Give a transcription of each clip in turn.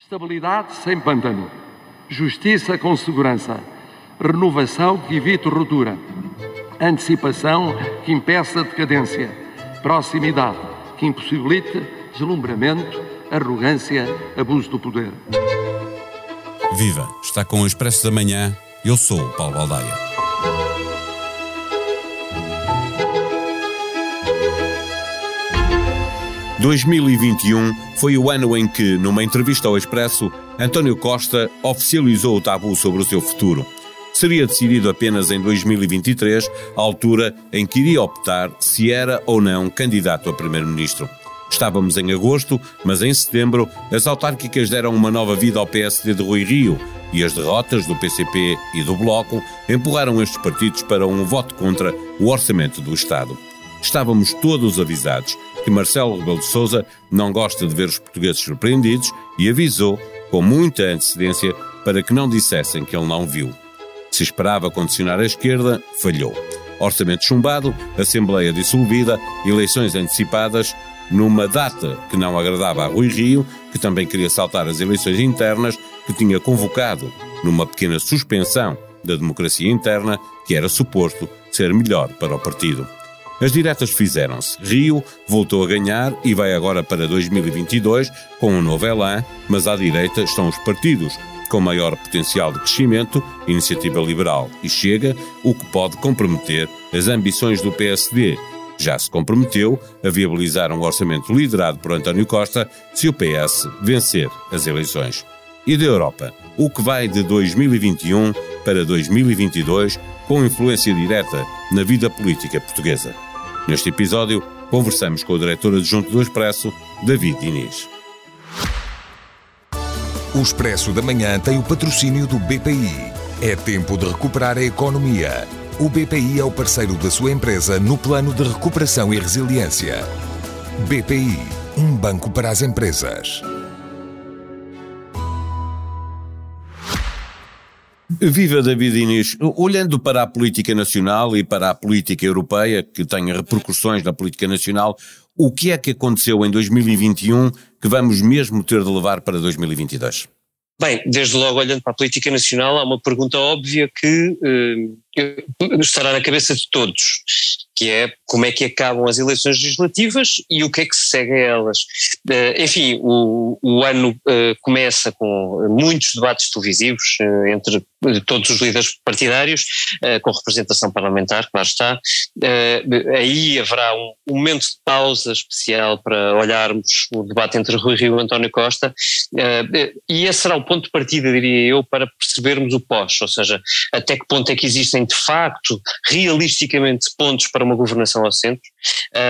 Estabilidade sem pântano. Justiça com segurança. Renovação que evite ruptura. Antecipação que impeça decadência. Proximidade que impossibilite deslumbramento, arrogância, abuso do poder. Viva! Está com o Expresso da Manhã. Eu sou o Paulo Baldaia. 2021 foi o ano em que, numa entrevista ao Expresso, António Costa oficializou o tabu sobre o seu futuro. Seria decidido apenas em 2023, a altura em que iria optar se era ou não candidato a primeiro-ministro. Estávamos em agosto, mas em setembro as autárquicas deram uma nova vida ao PSD de Rui Rio e as derrotas do PCP e do Bloco empurraram estes partidos para um voto contra o orçamento do Estado. Estávamos todos avisados que Marcelo Rebelo de Sousa não gosta de ver os portugueses surpreendidos e avisou, com muita antecedência, para que não dissessem que ele não viu. Se esperava condicionar a esquerda, falhou. Orçamento chumbado, Assembleia dissolvida, eleições antecipadas, numa data que não agradava a Rui Rio, que também queria saltar as eleições internas, que tinha convocado numa pequena suspensão da democracia interna, que era suposto ser melhor para o partido. As diretas fizeram-se. Rio voltou a ganhar e vai agora para 2022 com um novo elan, mas à direita estão os partidos com maior potencial de crescimento, Iniciativa Liberal e Chega, o que pode comprometer as ambições do PSD. Já se comprometeu a viabilizar um orçamento liderado por António Costa se o PS vencer as eleições. E da Europa, o que vai de 2021 para 2022 com influência direta na vida política portuguesa. Neste episódio, conversamos com o diretor adjunto do Expresso, David Diniz. O Expresso da Manhã tem o patrocínio do BPI. É tempo de recuperar a economia. O BPI é o parceiro da sua empresa no plano de recuperação e resiliência. BPI, um banco para as empresas. Viva David Inês. Olhando para a política nacional e para a política europeia, que tem repercussões na política nacional, o que é que aconteceu em 2021 que vamos mesmo ter de levar para 2022? Bem, desde logo olhando para a política nacional, há uma pergunta óbvia que eh, estará na cabeça de todos, que é como é que acabam as eleições legislativas e o que é que se segue a elas. Uh, enfim, o, o ano uh, começa com muitos debates televisivos uh, entre todos os líderes partidários, com representação parlamentar, claro está. aí haverá um, momento de pausa especial para olharmos o debate entre Rui Rio e António Costa, e esse será o ponto de partida, diria eu, para percebermos o pós, ou seja, até que ponto é que existem de facto, realisticamente, pontos para uma governação ao centro,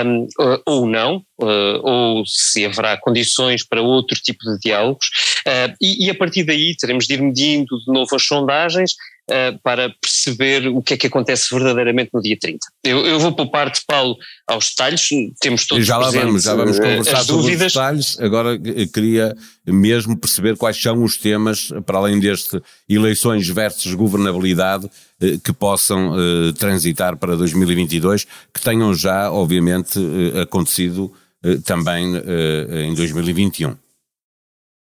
um, ou não, uh, ou se haverá condições para outro tipo de diálogos, uh, e, e, a partir daí teremos de ir medindo de novo as sondagens uh, para perceber o que é que acontece verdadeiramente no dia 30. Eu, eu vou poupar de Paulo aos detalhes, temos todos já lá vamos, já vamos conversar sobre os detalhes, agora queria mesmo perceber quais são os temas, para além deste eleições versus governabilidade, que possam transitar para 2022, que tenham já, obviamente, acontecido também em 2021.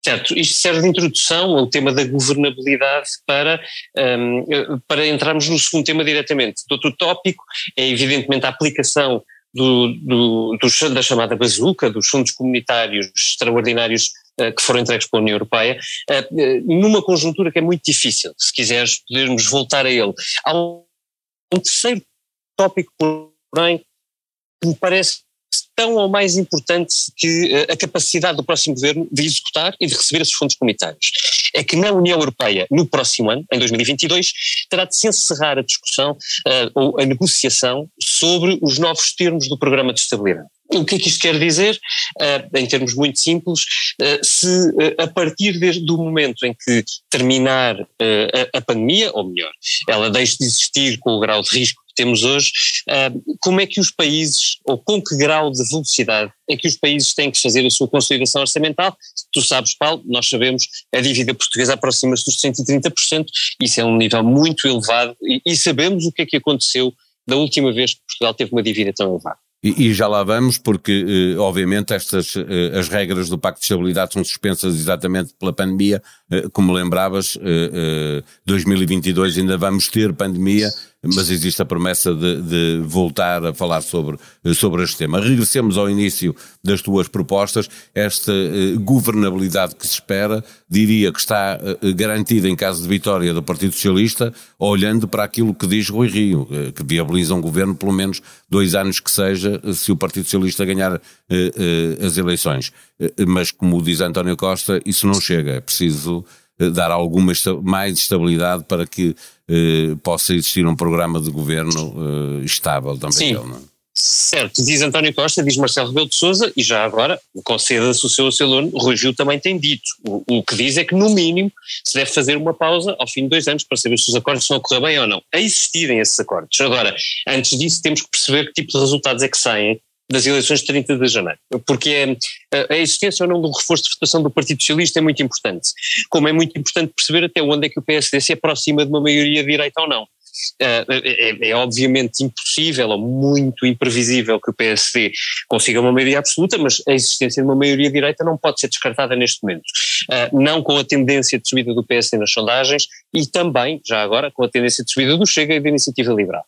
Certo, isto serve de introdução ao tema da governabilidade para, um, para entrarmos no segundo tema diretamente. Outro tópico é evidentemente a aplicação do, do, do, da chamada bazuca, dos fundos comunitários extraordinários uh, que foram entregues pela União Europeia, uh, numa conjuntura que é muito difícil, se quiseres podermos voltar a ele. Há um, um terceiro tópico, porém, que me parece tão ou mais importante que eh, a capacidade do próximo governo de executar e de receber esses fundos comunitários. É que na União Europeia, no próximo ano, em 2022, terá de se encerrar a discussão uh, ou a negociação sobre os novos termos do programa de estabilidade. O que é que isto quer dizer? Uh, em termos muito simples, uh, se uh, a partir do momento em que terminar a, a, pandemia, ou melhor, ela deixe de existir com o grau de risco temos hoje, uh, como é que os países, ou com que grau de velocidade é que os países têm que fazer a sua consolidação orçamental? Tu sabes, Paulo, nós sabemos, a dívida portuguesa aproxima-se dos 130%, isso é um nível muito elevado, e, e sabemos o que é que aconteceu da última vez que Portugal teve uma dívida tão elevada. E, e, já lá vamos, porque, eh, obviamente, estas, eh, as regras do Pacto de Estabilidade são suspensas exatamente pela pandemia. Eh, como lembravas, 2022 ainda vamos ter pandemia, mas existe a promessa de, de, voltar a falar sobre, sobre este tema. Regressemos ao início das tuas propostas. Esta uh, governabilidade que se espera, diria que está uh, garantida em caso de vitória do Partido Socialista, olhando para aquilo que diz Rui Rio, uh, que viabiliza um governo pelo menos dois anos que seja, se o Partido Socialista ganhar as eleições. mas, como diz António Costa, isso não chega. É preciso dar alguma mais estabilidade para que eh, possa existir um programa de governo eh, estável também. Sim. Ele, não é? Certo, diz António Costa, diz Marcelo Rebelo de Sousa e já agora conceda-se o seu acelone, Rui Gil também tem dito. O, o, que diz é que no mínimo se deve fazer uma pausa ao fim de dois anos para saber se os acordos estão a correr bem ou não. A existirem esses acordos. Agora, antes disso temos que perceber que tipo de resultados é que saem das eleições de 30 de janeiro, porque a, a existência ou não do reforço de votação do Partido Socialista é muito importante, como é muito importante perceber até onde é que o PSD se aproxima de uma maioria direita ou não. É, é, obviamente impossível ou muito imprevisível que o PSD consiga uma maioria absoluta, mas a existência de uma maioria direita não pode ser descartada neste momento. Não com a tendência de subida do PSD nas sondagens e também, já agora, com a tendência de subida do Chega e da Iniciativa Liberal.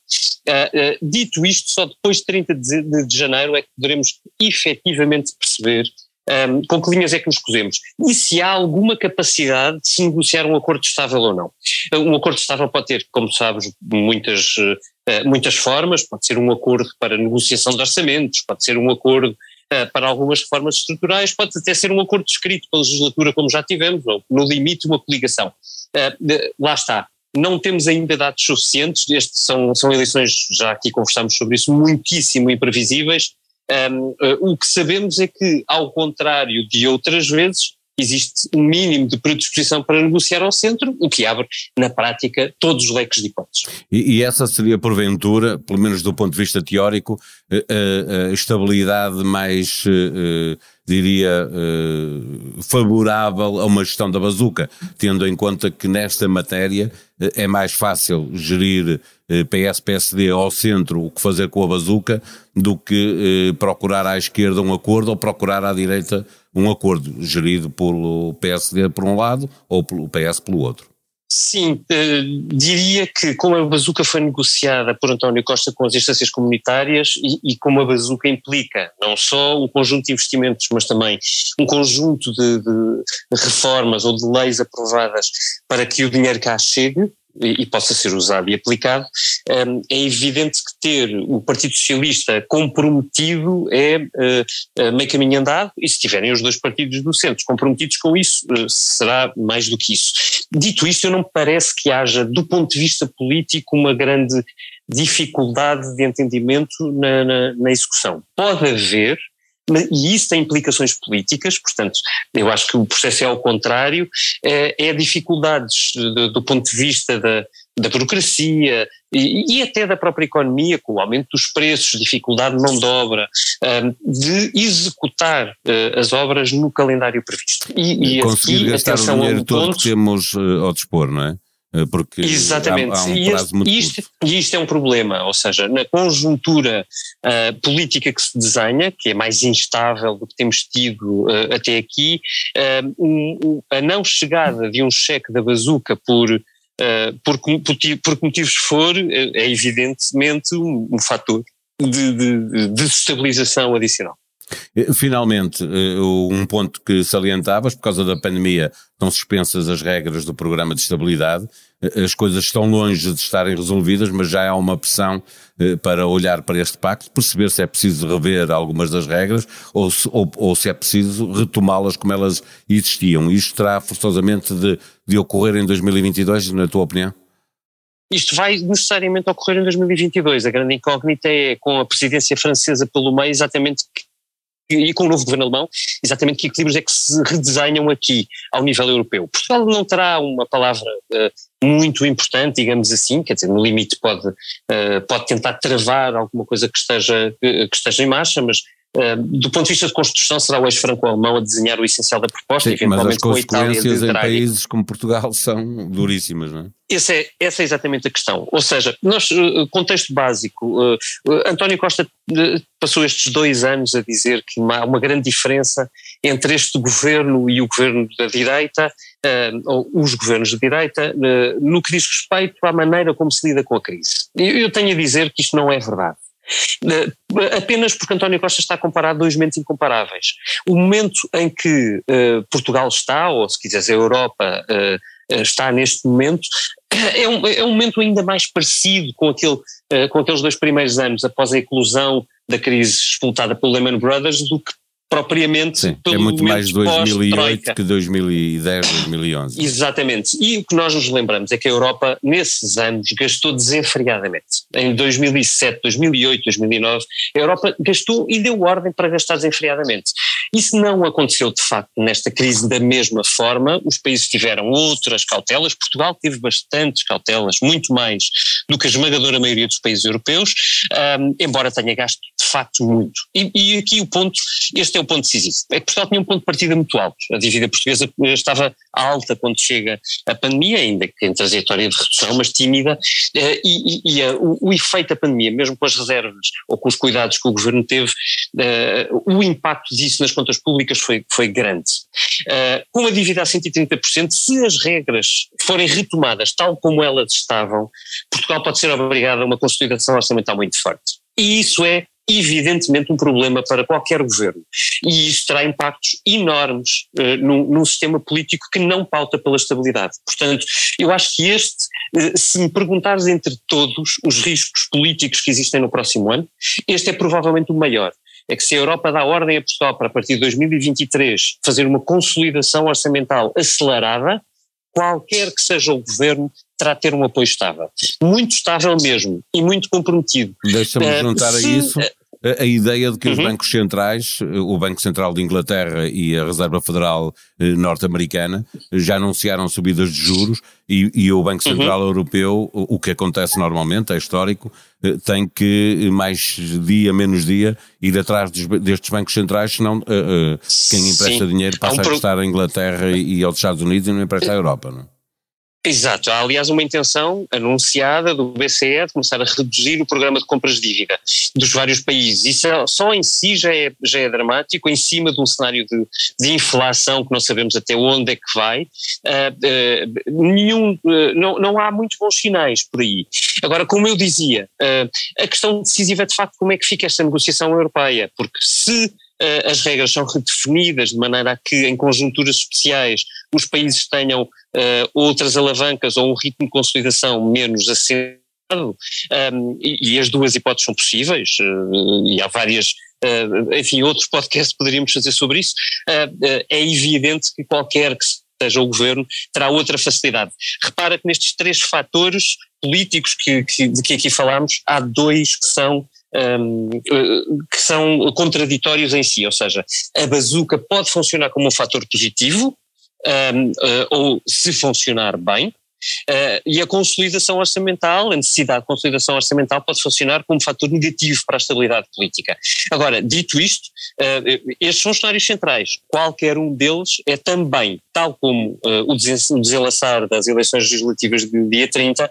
Dito isto, só depois de 30 de, de, de janeiro é que poderemos efetivamente perceber um, com que linhas é que nos cozemos e se há alguma capacidade de se negociar um acordo estável ou não. Um acordo estável pode ter, como sabes, muitas, uh, muitas formas, pode ser um acordo para negociação de orçamentos, pode ser um acordo uh, para algumas reformas estruturais, pode até ser um acordo escrito pela legislatura, como já tivemos, ou no limite uma coligação. Uh, lá está. Não temos ainda dados suficientes, estes são, são eleições, já aqui conversamos sobre isso, muitíssimo imprevisíveis, um, eh, o que sabemos é que, ao contrário de outras vezes, existe um mínimo de predisposição para negociar ao centro, o que abre, na prática, todos os leques de hipóteses. E, e essa seria, porventura, pelo menos do ponto de vista teórico, a, eh, a, a estabilidade mais, uh, diria, uh, favorável a uma gestão da bazuca, tendo em conta que nesta matéria é mais fácil gerir PS-PSD ao centro o que fazer com a bazuca do que procurar à esquerda um acordo ou procurar à direita um acordo gerido pelo PSD por um lado ou pelo PS pelo outro. Sim, eh, diria que como a bazuca foi negociada por António Costa com as instâncias comunitárias e, e como a bazuca implica não só um conjunto de investimentos, mas também um conjunto de, de reformas ou de leis aprovadas para que o dinheiro cá chegue, e, possa ser usado e aplicado, um, é evidente que ter o Partido Socialista comprometido é uh, meio caminho andado, e se tiverem os dois partidos do centro comprometidos com isso, uh, será mais do que isso. Dito isto, eu não me parece que haja, do ponto de vista político, uma grande dificuldade de entendimento na, na, na execução. Pode haver, e isso tem implicações políticas, portanto, eu acho que o processo é ao contrário, é, é dificuldades do, do, ponto de vista da, da burocracia e, e, até da própria economia, com o aumento dos preços, dificuldade de mão de obra, um, de executar uh, as obras no calendário previsto. E, e Conseguir aqui, gastar o dinheiro todo ponto, que temos uh, ao dispor, não é? Eh, porque Exatamente. Há, há um e isto, e isto é um problema, ou seja, na conjuntura uh, política que se desenha, que é mais instável do que temos tido uh, até aqui, uh, um, a não chegada de um cheque da bazuca por, por, por, por que motivos for, é evidentemente um, um fator de, de, de desestabilização adicional. Eh, finalmente, eh, um ponto que salientavas, por causa da pandemia, estão suspensas as regras do programa de estabilidade. Eh, as coisas estão longe de estarem resolvidas, mas já há uma pressão para olhar para este pacto, perceber se é preciso rever algumas das regras ou se, ou, ou se é preciso retomá-las como elas existiam. Isto terá forçosamente de, de ocorrer em 2022, na tua opinião? Isto vai necessariamente ocorrer em 2022. A grande incógnita é, com a presidência francesa pelo meio, exatamente e com o novo governo alemão, exatamente que equilíbrios é que se redesenham aqui ao nível europeu. Portugal não terá uma palavra uh, muito importante, digamos assim, quer dizer, no limite pode, uh, pode tentar travar alguma coisa que esteja, que esteja em marcha, mas do ponto de vista de construção, será o ex-franco-alemão a desenhar o essencial da proposta, Sim, mas as consequências em países como Portugal são duríssimas, não é? Essa é, essa é exatamente a questão. Ou seja, nós, contexto básico, uh, António Costa passou estes dois anos a dizer que há uma grande diferença entre este governo e o governo da direita, ou os governos da direita, no que diz respeito à maneira como se lida com a crise. Eu tenho a dizer que isto não é verdade. Uh, apenas porque António Costa está a dois momentos incomparáveis. O momento em que Portugal está, ou se quiseres a Europa está neste momento, é um, é um momento ainda mais parecido com, aquele, com aqueles dois primeiros anos após a eclosão da crise explotada pelo Lehman Brothers do que propriamente Sim, é muito mais 2008 que 2010, 2011. Exatamente. E o que nós nos lembramos é que a Europa, nesses anos, gastou desenfreadamente. Em 2007, 2008, 2009, a Europa gastou e deu ordem para gastar desenfreadamente. Isso não aconteceu, de facto, nesta crise da mesma forma. Os países tiveram outras cautelas. Portugal teve bastantes cautelas, muito mais do que a esmagadora maioria dos países europeus, um, embora tenha gasto, de facto, muito. E, e aqui o ponto, este é o ponto decisivo. É que Portugal tinha um ponto de partida muito alto. A dívida portuguesa estava alta quando chega a pandemia, ainda que em trajetória de redução, mas tímida, eh, e, e, e o, o, efeito da pandemia, mesmo com as reservas ou com os cuidados que o governo teve, o impacto disso nas contas públicas foi, foi grande. Com a dívida a 130%, se as regras forem retomadas tal como elas estavam, Portugal pode ser obrigado a uma consolidação orçamental muito forte. E isso é evidentemente um problema para qualquer governo. E isso terá impactos enormes uh, num, num, sistema político que não pauta pela estabilidade. Portanto, eu acho que este, uh, se me perguntares entre todos os riscos políticos que existem no próximo ano, este é provavelmente o maior. É que se a Europa dá ordem a Portugal para a partir de 2023 fazer uma consolidação orçamental acelerada, qualquer que seja o governo, terá de ter um apoio estável. Muito estável mesmo e muito comprometido. Deixa-me uh, juntar se, a isso a, a ideia de que uhum. os bancos centrais, o Banco Central de Inglaterra e a Reserva Federal eh, norte-americana, já anunciaram subidas de juros e, e o Banco uhum. Central uhum. Europeu, o, que acontece normalmente, é histórico, eh, tem que mais dia, menos dia, ir atrás destes bancos centrais, senão uh, uh, quem empresta Sim. dinheiro passa um a emprestar a Inglaterra e, e aos Estados Unidos e não empresta à Europa, não é? Exato, há aliás uma intenção anunciada do BCE de começar a reduzir o programa de compras de dívida dos vários países. Isso é, só em si já é, já é dramático, em cima de um cenário de, de inflação que não sabemos até onde é que vai. Uh, uh, nenhum, uh, não, não há muitos bons sinais por aí. Agora, como eu dizia, a questão decisiva é de facto como é que fica esta negociação europeia, porque se as regras são redefinidas de maneira a que, em conjunturas especiais, os países tenham uh, outras alavancas ou um ritmo de consolidação menos assentado. Um, e, e, as duas hipóteses são possíveis, uh, e há várias, enfim, outros podcasts poderíamos fazer sobre isso. é evidente que qualquer que seja o governo, terá outra facilidade. Repara que nestes três fatores políticos que, que, de que aqui falámos, há dois que são um, que são contraditórios em si, ou seja, a bazuca pode funcionar como um fator positivo, um, uh, ou se funcionar bem, Uh, e a consolidação orçamental, a necessidade de consolidação orçamental pode funcionar como fator negativo para a estabilidade política. Agora, dito isto, uh, estes são os cenários centrais. Qualquer um deles é também, tal como uh, o desenlaçar das eleições legislativas de dia 30,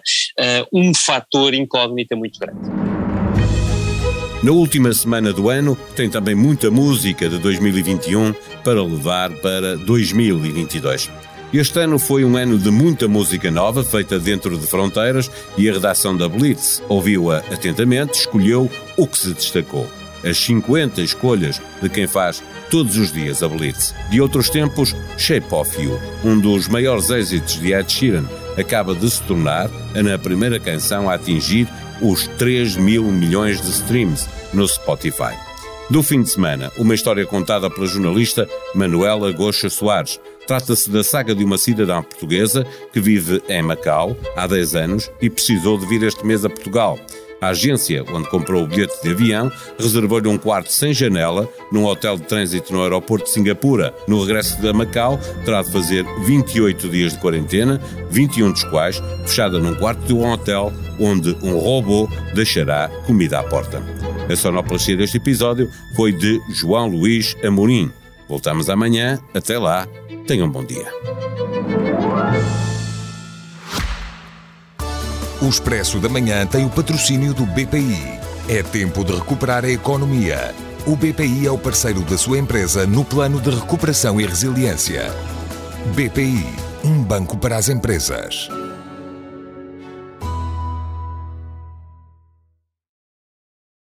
um fator incógnita muito grande. Na última semana do ano, tem também muita música de 2021 para levar para 2022. Este ano foi um ano de muita música nova feita dentro de fronteiras e a redação da Blitz ouviu-a atentamente, escolheu o que se destacou. As 50 escolhas de quem faz todos os dias a Blitz. De outros tempos, Shape of You, um dos maiores êxitos de Ed Sheeran, acaba de se tornar a primeira canção a atingir os 3 mil milhões de streams no Spotify. Do fim de semana, uma história contada pela jornalista Manuela Goxa Soares. Trata-se da saga de uma cidadã portuguesa que vive em Macau há 10 anos e precisou de vir este mês a Portugal. A agência, onde comprou o bilhete de avião, reservou-lhe um quarto sem janela num hotel de trânsito no aeroporto de Singapura. No regresso de Macau, terá de fazer 28 dias de quarentena, 21 dos quais fechada num quarto de um hotel onde um robô deixará comida à porta. A sonoplastia deste episódio foi de João Luís Amorim. Voltamos amanhã. Até lá. Tenham um bom dia. O Expresso da Manhã tem o patrocínio do BPI. É tempo de recuperar a economia. O BPI é o parceiro da sua empresa no plano de recuperação e resiliência. BPI, um banco para as empresas.